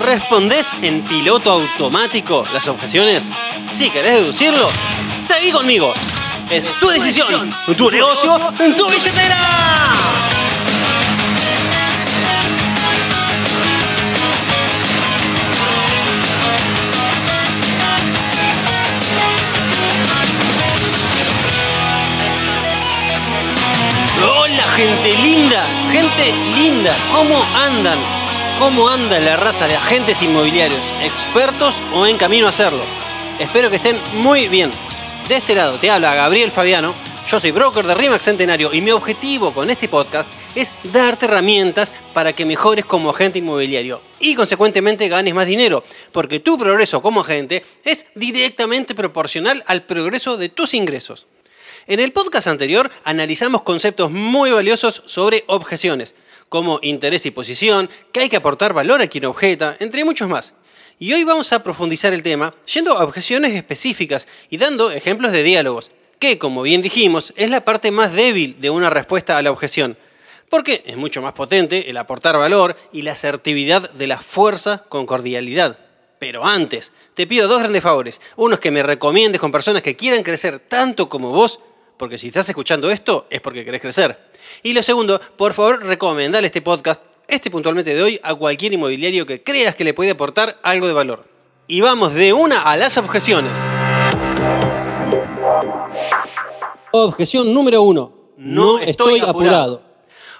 ¿Respondés en piloto automático las objeciones? Si querés deducirlo, seguí conmigo. Es tu decisión, tu negocio, tu billetera. Hola gente linda, gente linda, ¿cómo andan? ¿Cómo anda la raza de agentes inmobiliarios, expertos o en camino a hacerlo? Espero que estén muy bien. De este lado te habla Gabriel Fabiano, yo soy broker de RIMAX Centenario y mi objetivo con este podcast es darte herramientas para que mejores como agente inmobiliario y consecuentemente ganes más dinero, porque tu progreso como agente es directamente proporcional al progreso de tus ingresos. En el podcast anterior analizamos conceptos muy valiosos sobre objeciones, como interés y posición, que hay que aportar valor a quien objeta, entre muchos más. Y hoy vamos a profundizar el tema yendo a objeciones específicas y dando ejemplos de diálogos, que como bien dijimos es la parte más débil de una respuesta a la objeción, porque es mucho más potente el aportar valor y la asertividad de la fuerza con cordialidad. Pero antes, te pido dos grandes favores. Uno es que me recomiendes con personas que quieran crecer tanto como vos porque si estás escuchando esto es porque querés crecer. Y lo segundo, por favor, recomendale este podcast, este puntualmente de hoy, a cualquier inmobiliario que creas que le puede aportar algo de valor. Y vamos de una a las objeciones. Objeción número uno. No, estoy, apurado.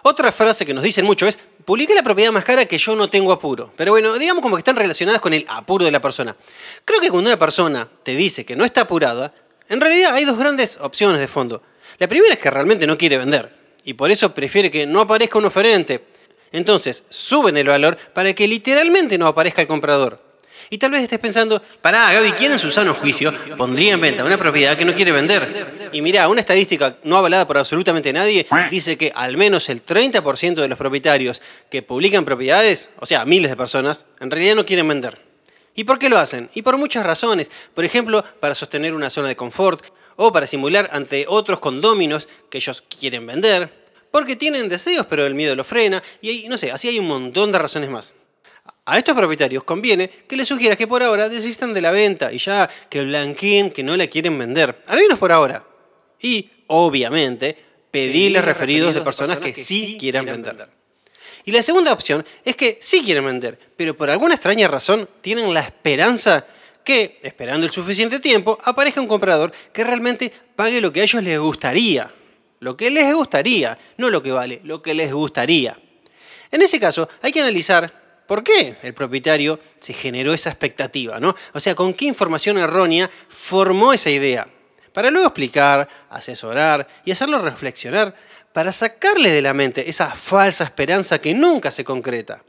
Otra frase que nos dicen mucho es, publiqué la propiedad más cara que yo no tengo apuro. Pero bueno, digamos como que están relacionadas con el apuro de la persona. Creo que cuando una persona te dice que no está apurada, en realidad hay dos grandes opciones de fondo. La primera es que realmente no quiere vender y por eso prefiere que no aparezca un oferente. Entonces suben el valor para que literalmente no aparezca el comprador. Y tal vez estés pensando, pará, Gaby, ¿quién en su sano juicio pondría en venta una propiedad que no quiere vender? Y mira, una estadística no avalada por absolutamente nadie dice que al menos el 30% de los propietarios que publican propiedades, o sea, miles de personas, en realidad no quieren vender. ¿Y por qué lo hacen? Y por muchas razones. Por ejemplo, para sostener una zona de confort o para simular ante otros condóminos que ellos quieren vender. Porque tienen deseos pero el miedo lo frena. Y no sé, así hay un montón de razones más. A estos propietarios conviene que les sugieras que por ahora desistan de la venta y ya que blanqueen que no la quieren vender. Al menos por ahora. Y, obviamente, pedirles referidos de personas que sí quieran vender. Y la segunda opción es que sí quieren vender, pero por alguna extraña razón tienen la esperanza que, esperando el suficiente tiempo, aparezca un comprador que realmente pague lo que a ellos les gustaría. Lo que les gustaría, no lo que vale, lo que les gustaría. En ese caso, hay que analizar por qué el propietario se generó esa expectativa, ¿no? O sea, con qué información errónea formó esa idea. Para luego explicar, asesorar y hacerlo reflexionar para sacarle de la mente esa falsa esperanza que nunca se concreta.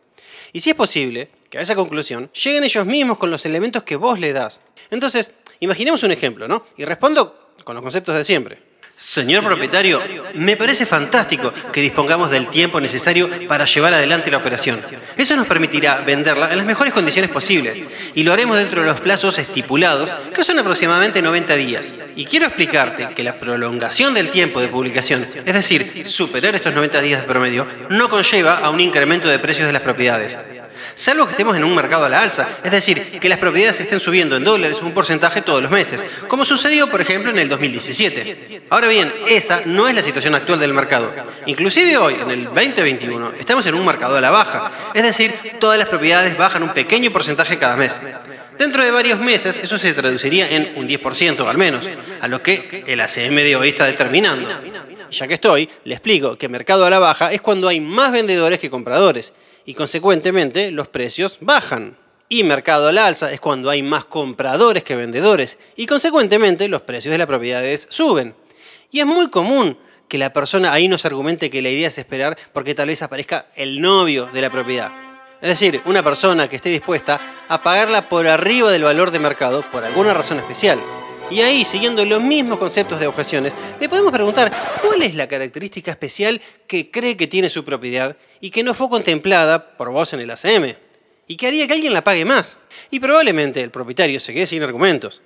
Y si es posible, que a esa conclusión lleguen ellos mismos con los elementos que vos le das. Entonces, imaginemos un ejemplo, ¿no? Y respondo con los conceptos de siempre. Señor propietario, me parece fantástico que dispongamos del tiempo necesario para llevar adelante la operación. Eso nos permitirá venderla en las mejores condiciones posibles y lo haremos dentro de los plazos estipulados, que son aproximadamente 90 días. Y quiero explicarte que la prolongación del tiempo de publicación, es decir, superar estos 90 días de promedio, no conlleva a un incremento de precios de las propiedades salvo que estemos en un mercado a la alza, es decir, que las propiedades estén subiendo en dólares un porcentaje todos los meses, como sucedió por ejemplo en el 2017. Ahora bien, esa no es la situación actual del mercado. Inclusive hoy, en el 2021, estamos en un mercado a la baja, es decir, todas las propiedades bajan un pequeño porcentaje cada mes. Dentro de varios meses eso se traduciría en un 10% al menos, a lo que el ACM de hoy está determinando. Ya que estoy, le explico que mercado a la baja es cuando hay más vendedores que compradores y consecuentemente los precios bajan. Y mercado al alza es cuando hay más compradores que vendedores y consecuentemente los precios de las propiedades suben. Y es muy común que la persona ahí nos argumente que la idea es esperar porque tal vez aparezca el novio de la propiedad. Es decir, una persona que esté dispuesta a pagarla por arriba del valor de mercado por alguna razón especial. Y ahí, siguiendo los mismos conceptos de objeciones, le podemos preguntar cuál es la característica especial que cree que tiene su propiedad y que no fue contemplada por vos en el ACM. Y que haría que alguien la pague más. Y probablemente el propietario se quede sin argumentos.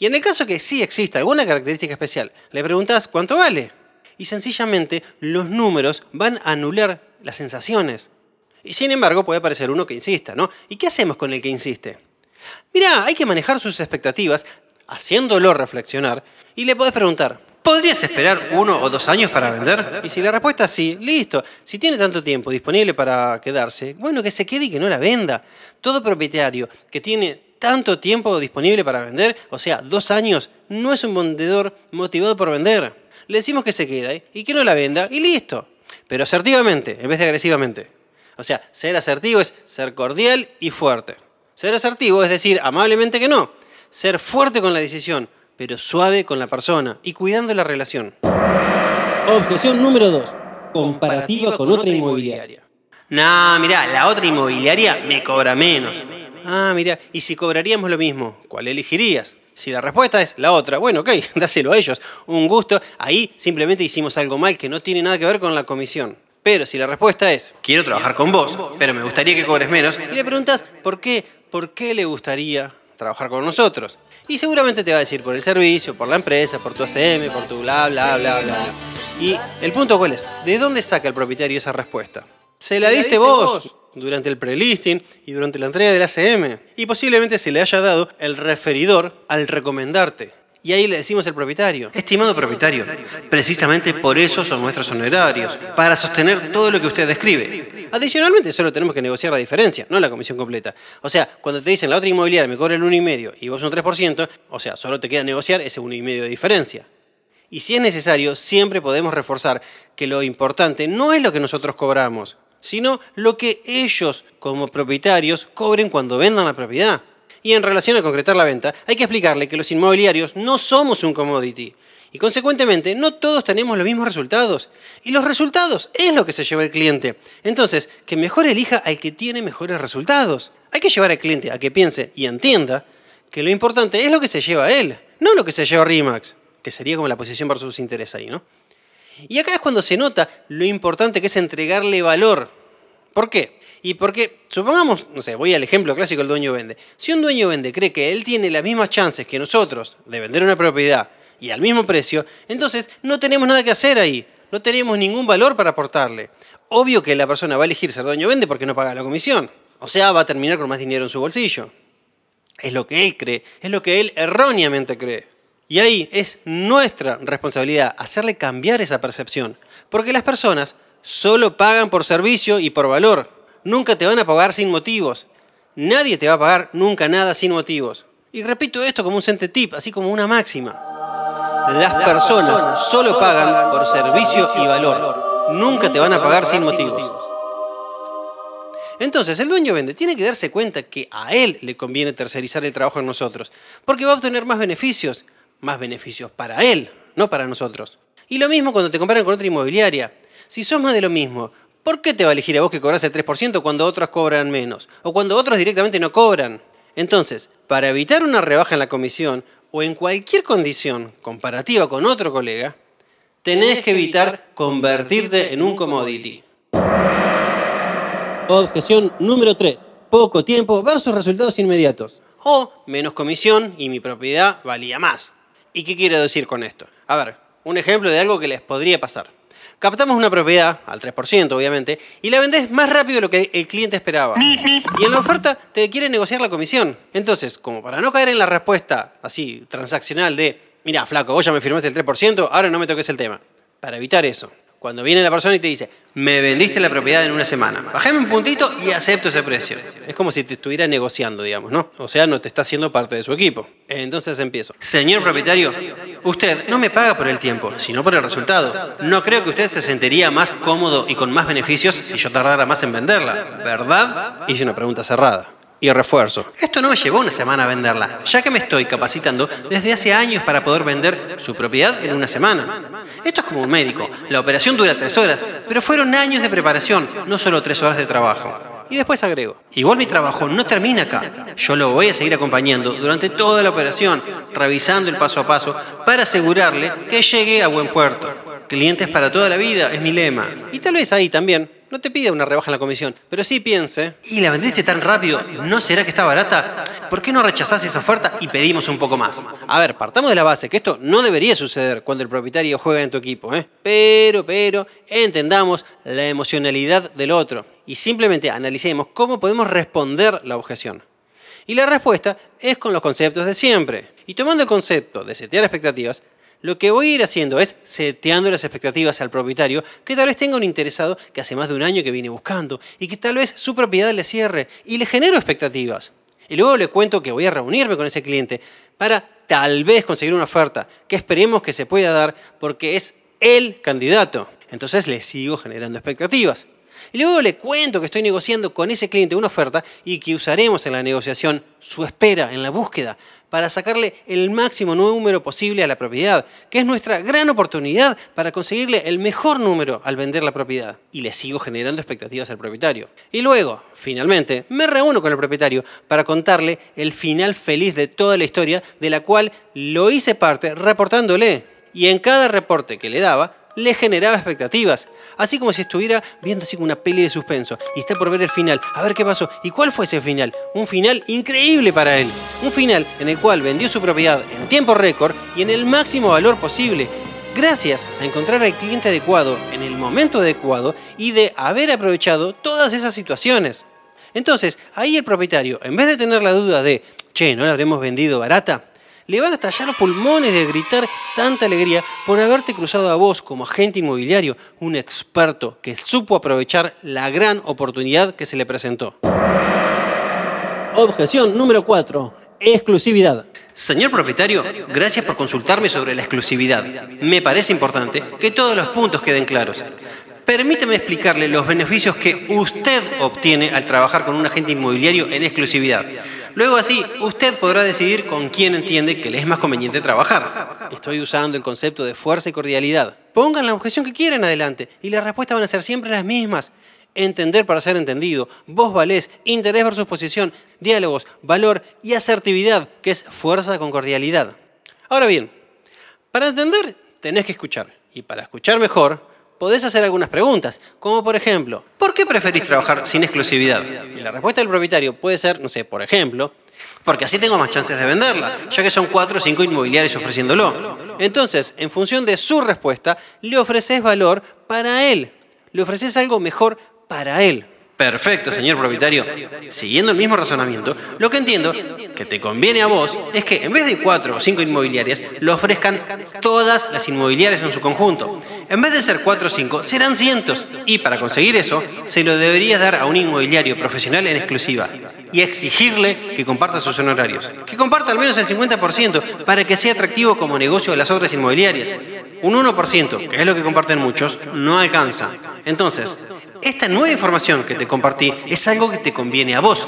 Y en el caso que sí exista alguna característica especial, le preguntas cuánto vale. Y sencillamente los números van a anular las sensaciones. Y sin embargo puede aparecer uno que insista, ¿no? ¿Y qué hacemos con el que insiste? Mira, hay que manejar sus expectativas, haciéndolo reflexionar, y le podés preguntar, ¿podrías esperar uno o dos años para vender? Y si la respuesta es sí, listo. Si tiene tanto tiempo disponible para quedarse, bueno, que se quede y que no la venda. Todo propietario que tiene tanto tiempo disponible para vender, o sea, dos años, no es un vendedor motivado por vender. Le decimos que se quede y que no la venda y listo. Pero asertivamente, en vez de agresivamente. O sea, ser asertivo es ser cordial y fuerte. Ser asertivo es decir amablemente que no. Ser fuerte con la decisión, pero suave con la persona y cuidando la relación. Objeción número 2. Comparativa con otra inmobiliaria. Nah, mirá, la otra inmobiliaria me cobra menos. Ah, mira, y si cobraríamos lo mismo, ¿cuál elegirías? Si la respuesta es la otra, bueno, ok, dáselo a ellos. Un gusto. Ahí simplemente hicimos algo mal que no tiene nada que ver con la comisión. Pero si la respuesta es, quiero trabajar con vos, pero me gustaría que cobres menos, y le preguntas, ¿por qué? ¿Por qué le gustaría trabajar con nosotros? Y seguramente te va a decir por el servicio, por la empresa, por tu ACM, por tu bla, bla, bla, bla. Y el punto cuál es, ¿de dónde saca el propietario esa respuesta? ¿Se la diste vos? durante el prelisting y durante la entrega del ACM. Y posiblemente se le haya dado el referidor al recomendarte. Y ahí le decimos al propietario, estimado propietario, precisamente por eso son nuestros honorarios, para sostener todo lo que usted describe. Adicionalmente, solo tenemos que negociar la diferencia, no la comisión completa. O sea, cuando te dicen la otra inmobiliaria me cobra el 1,5 y vos un 3%, o sea, solo te queda negociar ese 1,5 de diferencia. Y si es necesario, siempre podemos reforzar que lo importante no es lo que nosotros cobramos, sino lo que ellos como propietarios cobren cuando vendan la propiedad. Y en relación a concretar la venta, hay que explicarle que los inmobiliarios no somos un commodity. Y consecuentemente, no todos tenemos los mismos resultados. Y los resultados es lo que se lleva el cliente. Entonces, que mejor elija al que tiene mejores resultados. Hay que llevar al cliente a que piense y entienda que lo importante es lo que se lleva a él, no lo que se lleva a RIMAX, que sería como la posición versus interés ahí, ¿no? Y acá es cuando se nota lo importante que es entregarle valor. ¿Por qué? Y porque, supongamos, no sé, voy al ejemplo clásico del dueño vende. Si un dueño vende cree que él tiene las mismas chances que nosotros de vender una propiedad y al mismo precio, entonces no tenemos nada que hacer ahí. No tenemos ningún valor para aportarle. Obvio que la persona va a elegir ser dueño vende porque no paga la comisión. O sea, va a terminar con más dinero en su bolsillo. Es lo que él cree, es lo que él erróneamente cree. Y ahí es nuestra responsabilidad hacerle cambiar esa percepción, porque las personas solo pagan por servicio y por valor, nunca te van a pagar sin motivos. Nadie te va a pagar nunca nada sin motivos. Y repito esto como un sente tip, así como una máxima. Las personas solo pagan por servicio y valor, nunca te van a pagar sin motivos. Entonces, el dueño vende tiene que darse cuenta que a él le conviene tercerizar el trabajo en nosotros, porque va a obtener más beneficios, más beneficios para él, no para nosotros. Y lo mismo cuando te comparan con otra inmobiliaria. Si sos más de lo mismo, ¿por qué te va a elegir a vos que cobras el 3% cuando otros cobran menos? O cuando otros directamente no cobran. Entonces, para evitar una rebaja en la comisión o en cualquier condición comparativa con otro colega, tenés que evitar convertirte en un commodity. Objeción número 3. Poco tiempo versus resultados inmediatos. O menos comisión y mi propiedad valía más. ¿Y qué quiero decir con esto? A ver, un ejemplo de algo que les podría pasar. Captamos una propiedad, al 3% obviamente, y la vendés más rápido de lo que el cliente esperaba. Y en la oferta te quiere negociar la comisión. Entonces, como para no caer en la respuesta así transaccional de, mira, flaco, vos ya me firmaste el 3%, ahora no me toques el tema. Para evitar eso, cuando viene la persona y te dice, me vendiste la propiedad en una semana, bajame un puntito y acepto ese precio. Es como si te estuviera negociando, digamos, ¿no? O sea, no te está haciendo parte de su equipo. Entonces empiezo. Señor propietario, usted no me paga por el tiempo, sino por el resultado. No creo que usted se sentiría más cómodo y con más beneficios si yo tardara más en venderla, ¿verdad? Hice una pregunta cerrada y refuerzo. Esto no me llevó una semana a venderla, ya que me estoy capacitando desde hace años para poder vender su propiedad en una semana. Esto es como un médico. La operación dura tres horas, pero fueron años de preparación, no solo tres horas de trabajo. Y después agrego, igual mi trabajo no termina acá. Yo lo voy a seguir acompañando durante toda la operación, revisando el paso a paso para asegurarle que llegue a buen puerto. Clientes para toda la vida es mi lema. Y tal vez ahí también no te pide una rebaja en la comisión, pero sí piense, ¿y la vendiste tan rápido? ¿No será que está barata? ¿Por qué no rechazás esa oferta y pedimos un poco más? A ver, partamos de la base que esto no debería suceder cuando el propietario juega en tu equipo, ¿eh? Pero, pero, entendamos la emocionalidad del otro. y simplemente analicemos cómo podemos responder la objeción. Y la respuesta es con los conceptos de siempre. Y tomando el concepto de setear expectativas, lo que voy a ir haciendo es seteando las expectativas al propietario que tal vez tenga un interesado que hace más de un año que viene buscando y que tal vez su propiedad le cierre y le genero expectativas. Y luego le cuento que voy a reunirme con ese cliente para tal vez conseguir una oferta que esperemos que se pueda dar porque es el candidato. Entonces le sigo generando expectativas. Y luego le cuento que estoy negociando con ese cliente una oferta y que usaremos en la negociación su espera, en la búsqueda, para sacarle el máximo número posible a la propiedad, que es nuestra gran oportunidad para conseguirle el mejor número al vender la propiedad. Y le sigo generando expectativas al propietario. Y luego, finalmente, me reúno con el propietario para contarle el final feliz de toda la historia, de la cual lo hice parte reportándole. Y en cada reporte que le daba, le generaba expectativas. Así como si estuviera viendo así una peli de suspenso y está por ver el final. A ver qué pasó. ¿Y cuál fue ese final? Un final increíble para él. Un final en el cual vendió su propiedad en tiempo récord y en el máximo valor posible. Gracias a encontrar al cliente adecuado en el momento adecuado y de haber aprovechado todas esas situaciones. Entonces, ahí el propietario, en vez de tener la duda de, che, ¿no la habremos vendido barata? Le van a estallar los pulmones de gritar tanta alegría por haberte cruzado a vos como agente inmobiliario, un experto que supo aprovechar la gran oportunidad que se le presentó. Objeción número 4. Exclusividad. Señor propietario, gracias por consultarme sobre la exclusividad. Me parece importante que todos los puntos queden claros. Permítame explicarle los beneficios que usted obtiene al trabajar con un agente inmobiliario en exclusividad. Luego así, usted podrá decidir con quién entiende que le es más conveniente trabajar. Estoy usando el concepto de fuerza y cordialidad. Pongan la objeción que quieran adelante y las respuestas van a ser siempre las mismas. Entender para ser entendido, voz valés, interés versus posición, diálogos, valor y asertividad, que es fuerza con cordialidad. Ahora bien, para entender tenés que escuchar. Y para escuchar mejor, podés hacer algunas preguntas, como por ejemplo, ¿por qué preferís trabajar sin exclusividad? Y la respuesta del propietario puede ser, no sé, por ejemplo, porque así tengo más chances de venderla, ya que son cuatro o cinco inmobiliarios ofreciéndolo. Entonces, en función de su respuesta, le ofreces valor para él, le ofreces algo mejor para él. Perfecto, señor propietario. Siguiendo el mismo razonamiento, lo que entiendo que te conviene a vos es que en vez de cuatro o cinco inmobiliarias, lo ofrezcan todas las inmobiliarias en su conjunto. En vez de ser cuatro o cinco, serán cientos. Y para conseguir eso, se lo deberías dar a un inmobiliario profesional en exclusiva y exigirle que comparta sus honorarios. Que comparta al menos el 50% para que sea atractivo como negocio de las otras inmobiliarias. Un 1%, que es lo que comparten muchos, no alcanza. Entonces, esta nueva información que te compartí es algo que te conviene a vos.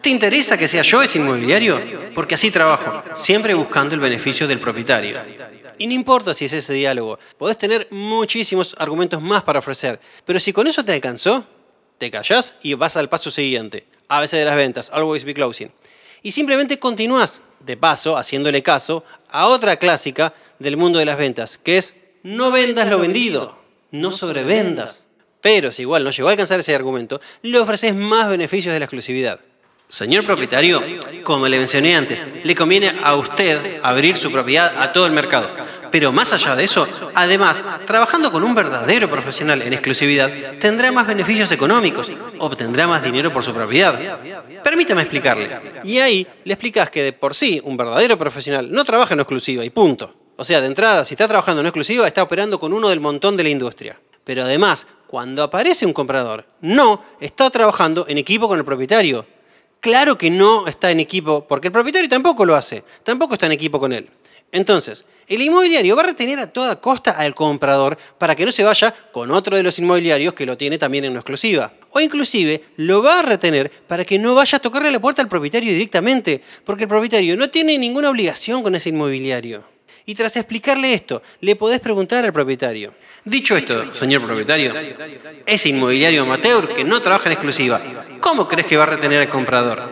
¿Te interesa que sea yo ese inmobiliario? Porque así trabajo, siempre buscando el beneficio del propietario. Y no importa si es ese diálogo, podés tener muchísimos argumentos más para ofrecer, pero si con eso te alcanzó, te callás y vas al paso siguiente, a veces de las ventas, always be closing. Y simplemente continúas, de paso, haciéndole caso a otra clásica del mundo de las ventas, que es no vendas lo vendido, no sobrevendas. Pero si igual no llegó a alcanzar ese argumento, le ofreces más beneficios de la exclusividad. Señor propietario, como le mencioné antes, le conviene a usted abrir su propiedad a todo el mercado. Pero más allá de eso, además, trabajando con un verdadero profesional en exclusividad, tendrá más beneficios económicos, obtendrá más dinero por su propiedad. Permítame explicarle. Y ahí le explicas que de por sí un verdadero profesional no trabaja en exclusiva y punto. O sea, de entrada, si está trabajando en exclusiva, está operando con uno del montón de la industria. Pero además, cuando aparece un comprador, no está trabajando en equipo con el propietario. Claro que no está en equipo, porque el propietario tampoco lo hace, tampoco está en equipo con él. Entonces, el inmobiliario va a retener a toda costa al comprador para que no se vaya con otro de los inmobiliarios que lo tiene también en una exclusiva. O inclusive lo va a retener para que no vaya a tocarle la puerta al propietario directamente, porque el propietario no tiene ninguna obligación con ese inmobiliario. Y tras explicarle esto, le podés preguntar al propietario, Dicho esto, señor propietario, ese inmobiliario amateur que no trabaja en exclusiva, ¿cómo crees que va a retener al comprador?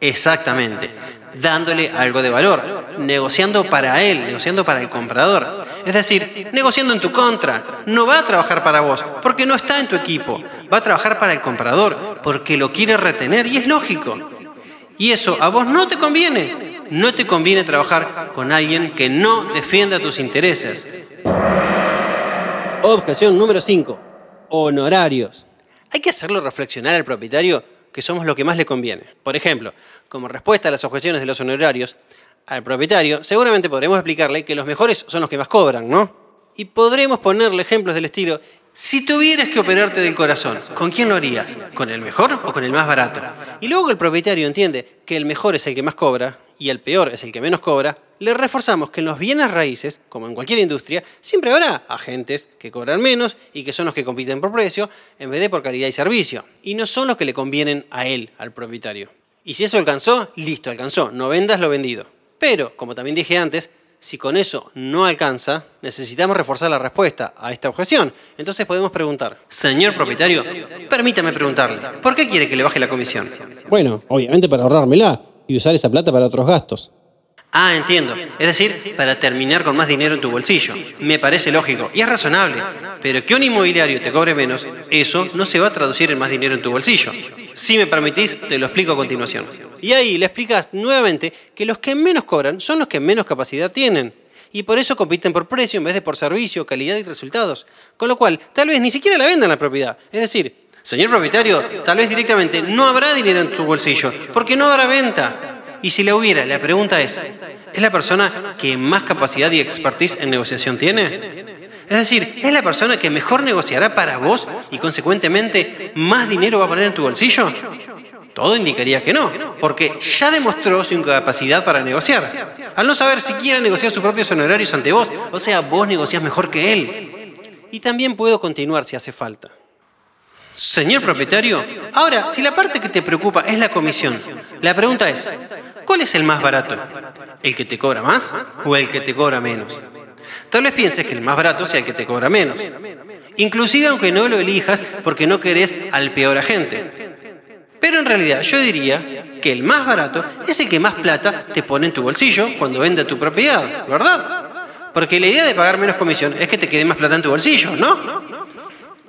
Exactamente, dándole algo de valor, negociando para él, negociando para el comprador. Es decir, negociando en tu contra. No va a trabajar para vos, porque no está en tu equipo. Va a trabajar para el comprador, porque lo quiere retener y es lógico. Y eso a vos no te conviene. No te conviene trabajar con alguien que no defienda tus intereses. Objeción número 5. Honorarios. hay que hacerlo reflexionar al propietario que somos lo que más le conviene. Por ejemplo, como respuesta a las objeciones de los honorarios, al propietario seguramente podremos explicarle que los mejores son los que más cobran, ¿no? Y podremos ponerle ejemplos del estilo, si tuvieras que operarte del corazón, ¿con quién lo harías? ¿Con el mejor o con el más barato? Y luego el propietario entiende que el mejor es el que más cobra y el peor es el que menos cobra, le reforzamos que en los bienes raíces, como en cualquier industria, siempre habrá agentes que cobran menos y que son los que compiten por precio en vez de por calidad y servicio. Y no son los que le convienen a él, al propietario. Y si eso alcanzó, listo, alcanzó. No vendas lo vendido. Pero, como también dije antes, si con eso no alcanza, necesitamos reforzar la respuesta a esta objeción. Entonces podemos preguntar, señor propietario, permítame preguntarle, ¿por qué quiere que le baje la comisión? Bueno, obviamente para ahorrármela y usar esa plata para otros gastos. Ah, entiendo. Es decir, para terminar con más dinero en tu bolsillo. Me parece lógico y es razonable. Pero que un inmobiliario te cobre menos, eso no se va a traducir en más dinero en tu bolsillo. Si me permitís, te lo explico a continuación. Y ahí le explicas nuevamente que los que menos cobran son los que menos capacidad tienen. Y por eso compiten por precio en vez de por servicio, calidad y resultados. Con lo cual, tal vez ni siquiera la vendan la propiedad. Es decir, señor propietario, tal vez directamente no habrá dinero en su bolsillo, porque no habrá venta. Y si la hubiera, la pregunta es, ¿es la persona que más capacidad y expertise en negociación tiene? Es decir, ¿es la persona que mejor negociará para vos y consecuentemente más dinero va a poner en tu bolsillo? Todo indicaría que no, porque ya demostró su incapacidad para negociar. Al no saber siquiera negociar sus propios honorarios ante vos, o sea, vos negociás mejor que él. Y también puedo continuar si hace falta. Señor propietario, ahora, si la parte que te preocupa es la comisión, la pregunta es, ¿cuál es el más barato? ¿El que te cobra más o el que te cobra menos? Tal vez pienses que el más barato sea el que te cobra menos. Inclusive aunque no lo elijas porque no querés al peor agente. Pero en realidad yo diría que el más barato es el que más plata te pone en tu bolsillo cuando vende tu propiedad, ¿verdad? Porque la idea de pagar menos comisión es que te quede más plata en tu bolsillo, ¿no?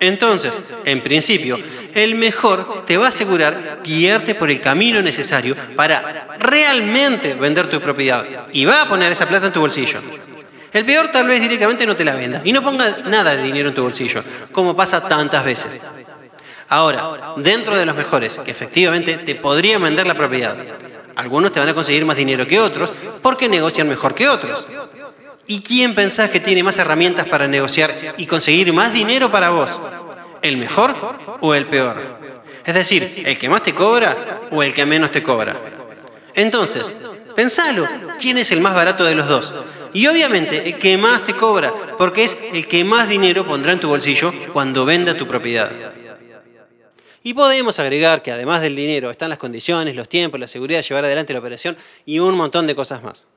Entonces, en principio, el mejor te va a asegurar guiarte por el camino necesario para realmente vender tu propiedad y va a poner esa plata en tu bolsillo. El peor tal vez directamente no te la venda y no ponga nada de dinero en tu bolsillo, como pasa tantas veces. Ahora, dentro de los mejores, que efectivamente te podrían vender la propiedad, algunos te van a conseguir más dinero que otros porque negocian mejor que otros. ¿Y quién pensás que tiene más herramientas para negociar y conseguir más dinero para vos? ¿El mejor o el peor? Es decir, ¿el que más te cobra o el que menos te cobra? Entonces, pensalo, ¿quién es el más barato de los dos? Y obviamente el que más te cobra, porque es el que más dinero pondrá en tu bolsillo cuando venda tu propiedad. Y podemos agregar que además del dinero están las condiciones, los tiempos, la seguridad de llevar adelante la operación y un montón de cosas más.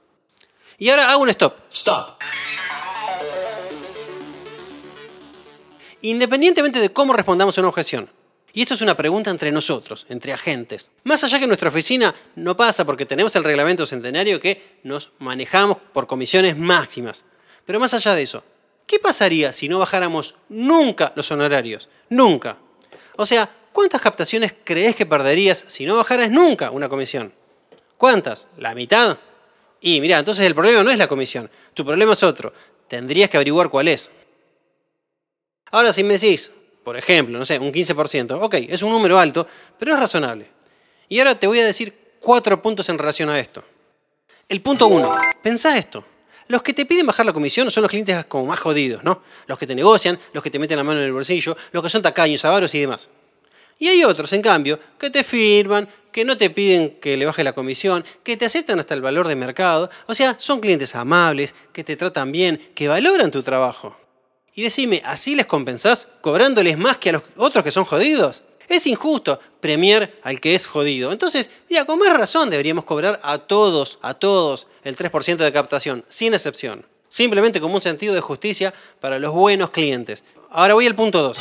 Y ahora hago un stop. Stop. Independientemente de cómo respondamos a una objeción, y esto es una pregunta entre nosotros, entre agentes. Más allá que nuestra oficina no pasa porque tenemos el reglamento centenario que nos manejamos por comisiones máximas. Pero más allá de eso, ¿qué pasaría si no bajáramos nunca los honorarios? Nunca. O sea, ¿cuántas captaciones crees que perderías si no bajaras nunca una comisión? ¿Cuántas? ¿La mitad? Y mira, entonces el problema no es la comisión, tu problema es otro. Tendrías que averiguar cuál es. Ahora, si me decís, por ejemplo, no sé, un 15%, ok, es un número alto, pero es razonable. Y ahora te voy a decir cuatro puntos en relación a esto. El punto uno, pensá esto. Los que te piden bajar la comisión son los clientes como más jodidos, ¿no? Los que te negocian, los que te meten la mano en el bolsillo, los que son tacaños, avaros y demás. Y hay otros, en cambio, que te firman, que no te piden que le baje la comisión, que te aceptan hasta el valor de mercado. O sea, son clientes amables, que te tratan bien, que valoran tu trabajo. Y decime, ¿así les compensás cobrándoles más que a los otros que son jodidos? Es injusto premiar al que es jodido. Entonces, mira, con más razón deberíamos cobrar a todos, a todos, el 3% de captación, sin excepción. Simplemente como un sentido de justicia para los buenos clientes. Ahora voy al punto 2.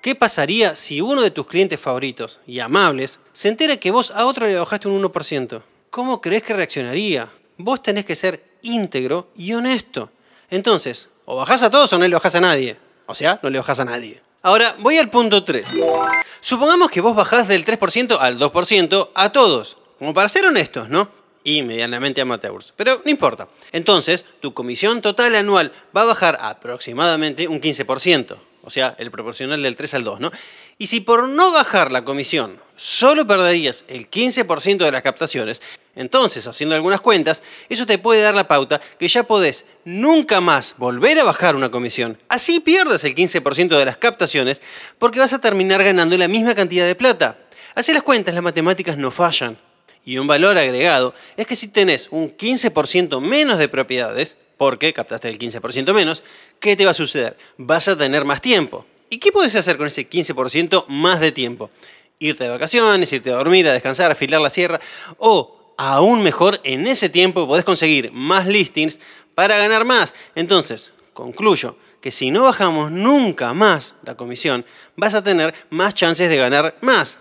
¿Qué pasaría si uno de tus clientes favoritos y amables se entera que vos a otro le bajaste un 1%? ¿Cómo crees que reaccionaría? Vos tenés que ser íntegro y honesto. Entonces, o bajás a todos o no le bajás a nadie. O sea, no le bajás a nadie. Ahora, voy al punto 3. Supongamos que vos bajás del 3% al 2% a todos. Como para ser honestos, ¿no? Y medianamente amateurs. Pero no importa. Entonces, tu comisión total anual va a bajar aproximadamente un 15% o sea, el proporcional del 3 al 2, ¿no? Y si por no bajar la comisión solo perderías el 15% de las captaciones, entonces, haciendo algunas cuentas, eso te puede dar la pauta que ya podés nunca más volver a bajar una comisión. Así pierdes el 15% de las captaciones porque vas a terminar ganando la misma cantidad de plata. Así las cuentas, las matemáticas no fallan. Y un valor agregado es que si tenés un 15% menos de propiedades, porque captaste el 15% menos, ¿qué te va a suceder? Vas a tener más tiempo. ¿Y qué puedes hacer con ese 15% más de tiempo? Irte de vacaciones, irte a dormir, a descansar, a afilar la sierra, o aún mejor, en ese tiempo podés conseguir más listings para ganar más. Entonces, concluyo que si no bajamos nunca más la comisión, vas a tener más chances de ganar más.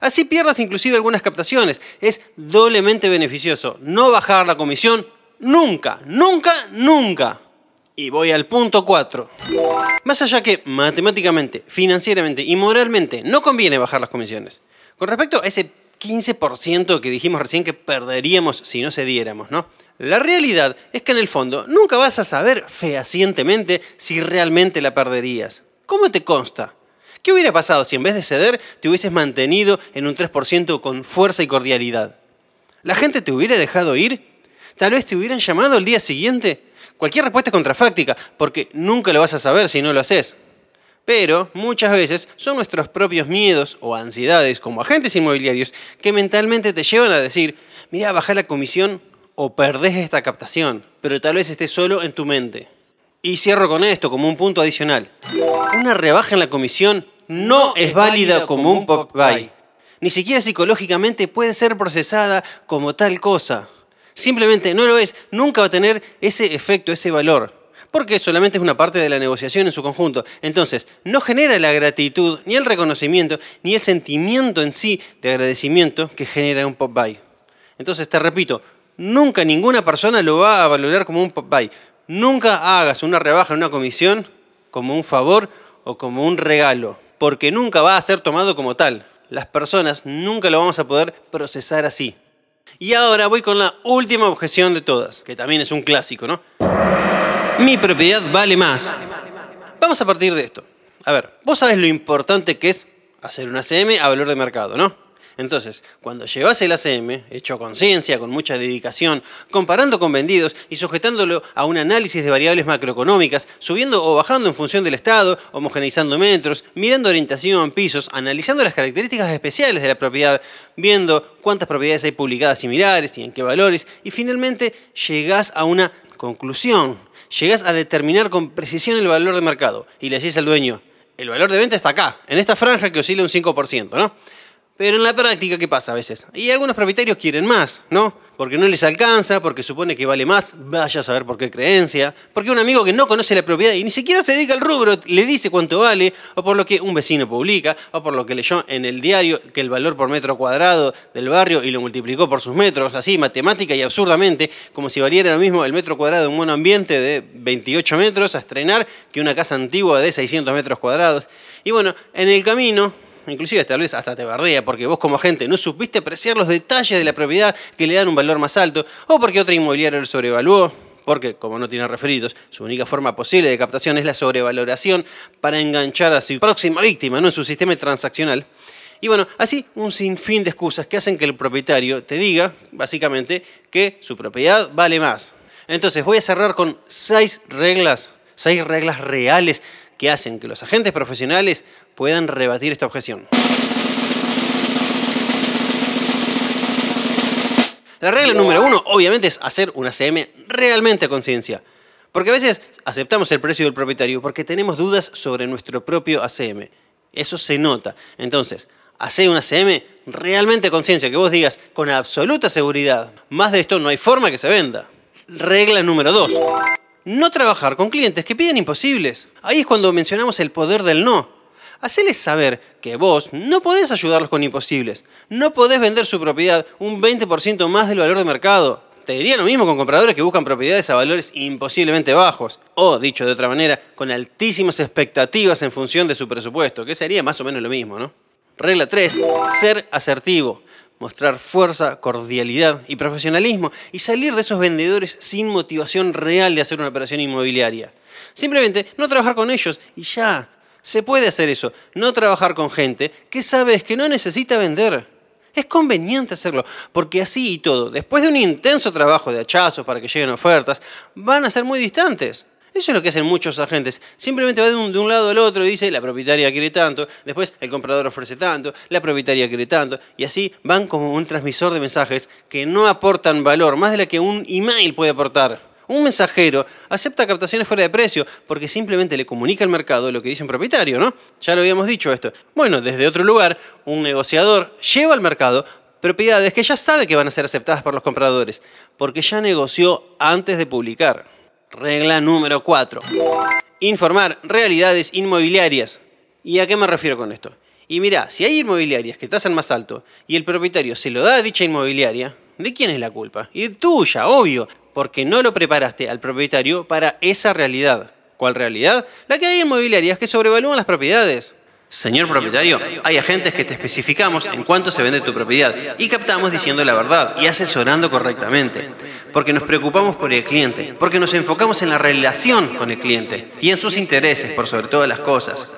Así pierdas inclusive algunas captaciones. Es doblemente beneficioso no bajar la comisión nunca, nunca, nunca. Y voy al punto 4. Más allá que matemáticamente, financieramente y moralmente no conviene bajar las comisiones. Con respecto a ese 15% que dijimos recién que perderíamos si no cediéramos, ¿no? La realidad es que en el fondo nunca vas a saber fehacientemente si realmente la perderías. ¿Cómo te consta? ¿Qué hubiera pasado si en vez de ceder te hubieses mantenido en un 3% con fuerza y cordialidad? ¿La gente te hubiera dejado ir? ¿Tal vez te hubieran llamado el día siguiente? Cualquier respuesta es contrafáctica, porque nunca lo vas a saber si no lo haces. Pero muchas veces son nuestros propios miedos o ansiedades como agentes inmobiliarios que mentalmente te llevan a decir, mira, baja la comisión o perdés esta captación, pero tal vez esté solo en tu mente. Y cierro con esto como un punto adicional. Una rebaja en la comisión no es válida como un pop-buy. Ni siquiera psicológicamente puede ser procesada como tal cosa. Simplemente no lo es, nunca va a tener ese efecto, ese valor, porque solamente es una parte de la negociación en su conjunto. Entonces, no genera la gratitud, ni el reconocimiento, ni el sentimiento en sí de agradecimiento que genera un pop-buy. Entonces, te repito, nunca ninguna persona lo va a valorar como un pop-buy. Nunca hagas una rebaja en una comisión como un favor o como un regalo, porque nunca va a ser tomado como tal. Las personas nunca lo vamos a poder procesar así. Y ahora voy con la última objeción de todas, que también es un clásico, ¿no? Mi propiedad vale más. Vamos a partir de esto. A ver, vos sabés lo importante que es hacer una CM a valor de mercado, ¿no? Entonces, cuando llevas el ACM, hecho conciencia, con mucha dedicación, comparando con vendidos y sujetándolo a un análisis de variables macroeconómicas, subiendo o bajando en función del estado, homogeneizando metros, mirando orientación, pisos, analizando las características especiales de la propiedad, viendo cuántas propiedades hay publicadas similares y en qué valores, y finalmente llegás a una conclusión. Llegás a determinar con precisión el valor de mercado y le decís al dueño, el valor de venta está acá, en esta franja que oscila un 5%, ¿no? Pero en la práctica, ¿qué pasa a veces? Y algunos propietarios quieren más, ¿no? Porque no les alcanza, porque supone que vale más, vaya a saber por qué creencia, porque un amigo que no conoce la propiedad y ni siquiera se dedica al rubro le dice cuánto vale, o por lo que un vecino publica, o por lo que leyó en el diario que el valor por metro cuadrado del barrio y lo multiplicó por sus metros, así matemática y absurdamente, como si valiera lo mismo el metro cuadrado de un monoambiente de 28 metros a estrenar que una casa antigua de 600 metros cuadrados. Y bueno, en el camino inclusive tal vez hasta te bardea, porque vos como agente no supiste apreciar los detalles de la propiedad que le dan un valor más alto, o porque otra inmobiliaria lo sobrevaluó, porque como no tiene referidos, su única forma posible de captación es la sobrevaloración para enganchar a su próxima víctima ¿no? en su sistema transaccional. Y bueno, así un sinfín de excusas que hacen que el propietario te diga, básicamente, que su propiedad vale más. Entonces voy a cerrar con seis reglas, seis reglas reales que hacen que los agentes profesionales puedan rebatir esta objeción. La regla número uno, obviamente, es hacer una CM realmente a conciencia. Porque a veces aceptamos el precio del propietario porque tenemos dudas sobre nuestro propio ACM. Eso se nota. Entonces, hacer una CM realmente a conciencia, que vos digas con absoluta seguridad, más de esto no hay forma que se venda. Regla número dos, no trabajar con clientes que piden imposibles. Ahí es cuando mencionamos el poder del no. Haceles saber que vos no podés ayudarlos con imposibles. No podés vender su propiedad un 20% más del valor de mercado. Te diría lo mismo con compradores que buscan propiedades a valores imposiblemente bajos. O, dicho de otra manera, con altísimas expectativas en función de su presupuesto, que sería más o menos lo mismo, ¿no? Regla 3. Ser asertivo mostrar fuerza, cordialidad y profesionalismo y salir de esos vendedores sin motivación real de hacer una operación inmobiliaria. Simplemente no trabajar con ellos y ya. Se puede hacer eso, no trabajar con gente que sabes que no necesita vender. Es conveniente hacerlo, porque así y todo, después de un intenso trabajo de hachazos para que lleguen ofertas, van a ser muy distantes. Eso es lo que hacen muchos agentes. Simplemente va de un, lado al otro y dice, la propietaria quiere tanto, después el comprador ofrece tanto, la propietaria quiere tanto, y así van como un transmisor de mensajes que no aportan valor, más de la que un email puede aportar. Un mensajero acepta captaciones fuera de precio porque simplemente le comunica al mercado lo que dice un propietario, ¿no? Ya lo habíamos dicho esto. Bueno, desde otro lugar, un negociador lleva al mercado propiedades que ya sabe que van a ser aceptadas por los compradores, porque ya negoció antes de publicar. Regla número 4. Informar realidades inmobiliarias. ¿Y a qué me refiero con esto? Y mira, si hay inmobiliarias que tasan más alto y el propietario se lo da a dicha inmobiliaria, ¿de quién es la culpa? Y tuya, obvio, porque no lo preparaste al propietario para esa realidad. ¿Cuál realidad? La que hay inmobiliarias que sobrevalúan las propiedades. Señor propietario, hay agentes que te especificamos en cuánto se vende tu propiedad y captamos diciendo la verdad y asesorando correctamente, porque nos preocupamos por el cliente, porque nos enfocamos en la relación con el cliente y en sus intereses por sobre todas las cosas.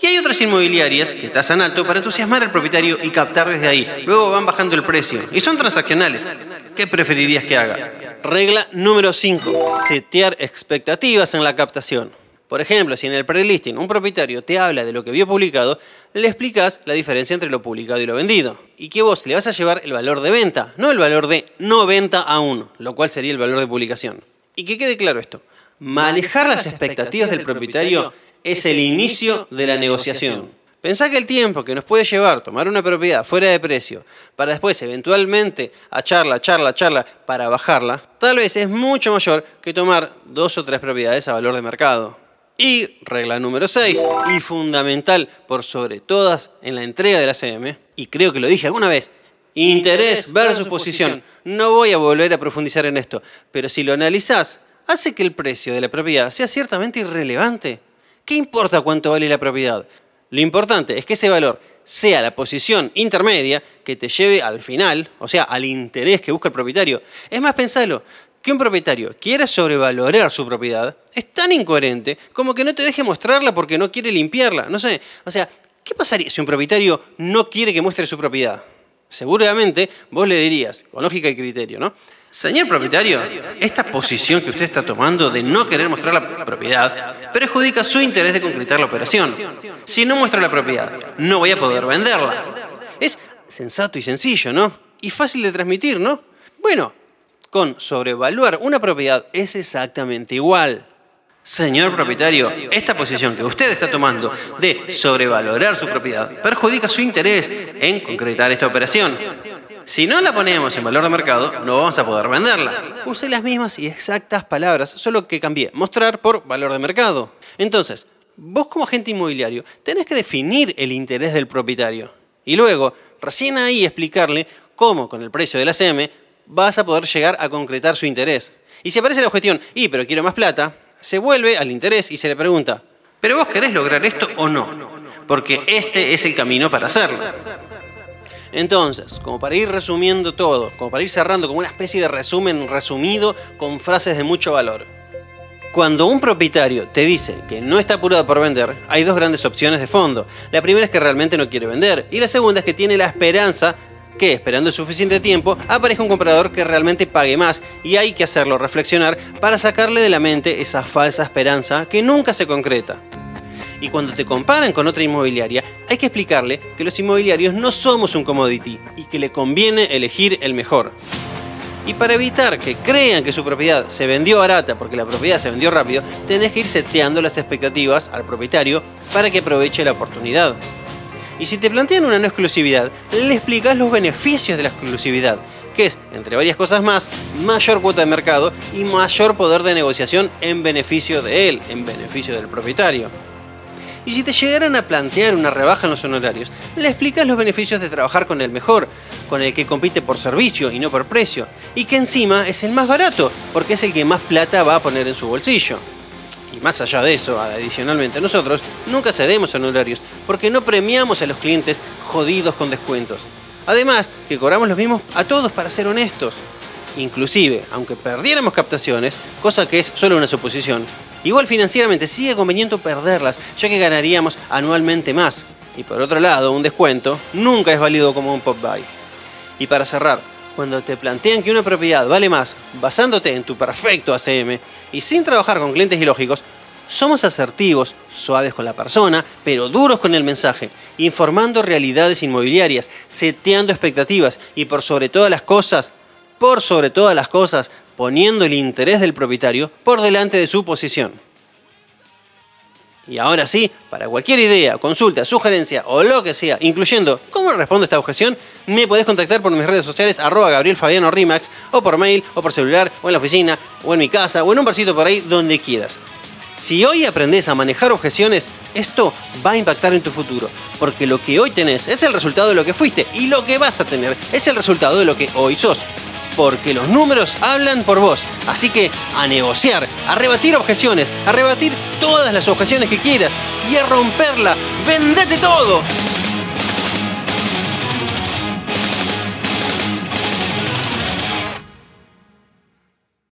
Y hay otras inmobiliarias que tasan alto para entusiasmar al propietario y captar desde ahí. Luego van bajando el precio y son transaccionales. ¿Qué preferirías que haga? Regla número 5. Setear expectativas en la captación. Por ejemplo, si en el prelisting un propietario te habla de lo que vio publicado, le explicas la diferencia entre lo publicado y lo vendido. Y que vos le vas a llevar el valor de venta, no el valor de no venta aún, lo cual sería el valor de publicación. Y que quede claro esto. Manejar las expectativas del propietario es el inicio de la negociación. Pensá que el tiempo que nos puede llevar tomar una propiedad fuera de precio para después eventualmente a charla, charla, charla para bajarla, tal vez es mucho mayor que tomar dos o tres propiedades a valor de mercado. Y regla número 6, y fundamental por sobre todas en la entrega de la CM, y creo que lo dije alguna vez, interés versus posición. No voy a volver a profundizar en esto, pero si lo analizás, hace que el precio de la propiedad sea ciertamente irrelevante. ¿Qué importa cuánto vale la propiedad? Lo importante es que ese valor sea la posición intermedia que te lleve al final, o sea, al interés que busca el propietario. Es más, pensalo, que un propietario quiera sobrevalorar su propiedad es tan incoherente como que no te deje mostrarla porque no quiere limpiarla. No sé, o sea, ¿qué pasaría si un propietario no quiere que muestre su propiedad? Seguramente vos le dirías, con lógica y criterio, ¿no? Señor propietario, esta posición que usted está tomando de no querer mostrar la propiedad perjudica su interés de concretar la operación. Si no muestra la propiedad, no voy a poder venderla. Es sensato y sencillo, ¿no? Y fácil de transmitir, ¿no? Bueno, con sobrevaluar una propiedad es exactamente igual. Señor propietario, esta posición que usted está tomando de sobrevalorar su propiedad perjudica su interés en concretar esta operación. Si no la ponemos en valor de mercado, no vamos a poder venderla. Use las mismas y exactas palabras, solo que cambié mostrar por valor de mercado. Entonces, vos como agente inmobiliario tenés que definir el interés del propietario y luego, recién ahí explicarle cómo con el precio de la CM vas a poder llegar a concretar su interés. Y si aparece la objeción, y pero quiero más plata, se vuelve al interés y se le pregunta, ¿pero vos querés lograr esto o no? Porque este es el camino para hacerlo. Entonces, como para ir resumiendo todo, como para ir cerrando como una especie de resumen resumido con frases de mucho valor. Cuando un propietario te dice que no está apurado por vender, hay dos grandes opciones de fondo. La primera es que realmente no quiere vender y la segunda es que tiene la esperanza esperando el suficiente tiempo, aparezca un comprador que realmente pague más y hay que hacerlo reflexionar para sacarle de la mente esa falsa esperanza que nunca se concreta. Y cuando te comparan con otra inmobiliaria, hay que explicarle que los inmobiliarios no somos un commodity y que le conviene elegir el mejor. Y para evitar que crean que su propiedad se vendió barata porque la propiedad se vendió rápido, tenés que ir seteando las expectativas al propietario para que aproveche la oportunidad. Y si te plantean una no exclusividad, le explicas los beneficios de la exclusividad, que es, entre varias cosas más, mayor cuota de mercado y mayor poder de negociación en beneficio de él, en beneficio del propietario. Y si te llegaran a plantear una rebaja en los honorarios, le explicas los beneficios de trabajar con el mejor, con el que compite por servicio y no por precio, y que encima es el más barato, porque es el que más plata va a poner en su bolsillo. Y más allá de eso, adicionalmente, nosotros nunca cedemos honorarios porque no premiamos a los clientes jodidos con descuentos. Además, que cobramos los mismos a todos para ser honestos. Inclusive, aunque perdiéramos captaciones, cosa que es solo una suposición, Igual financieramente sigue conveniente perderlas, ya que ganaríamos anualmente más. Y por otro lado, un descuento nunca es válido como un pop buy. Y para cerrar, cuando te plantean que una propiedad vale más basándote en tu perfecto ACM y sin trabajar con clientes ilógicos, somos asertivos, suaves con la persona, pero duros con el mensaje, informando realidades inmobiliarias, seteando expectativas y por sobre todas las cosas, por sobre todas las cosas, poniendo el interés del propietario por delante de su posición. Y ahora sí, para cualquier idea, consulta, sugerencia o lo que sea, incluyendo cómo respondo esta objeción, me podés contactar por mis redes sociales arroba Gabriel Fabiano Rimax, o por mail, o por celular, o en la oficina, o en mi casa, o en un barcito por ahí, donde quieras. Si hoy aprendes a manejar objeciones, esto va a impactar en tu futuro, porque lo que hoy tenés es el resultado de lo que fuiste y lo que vas a tener es el resultado de lo que hoy sos. Porque los números hablan por vos. Así que a negociar, a rebatir objeciones, a rebatir todas las objeciones que quieras y a romperla. ¡Vendete todo!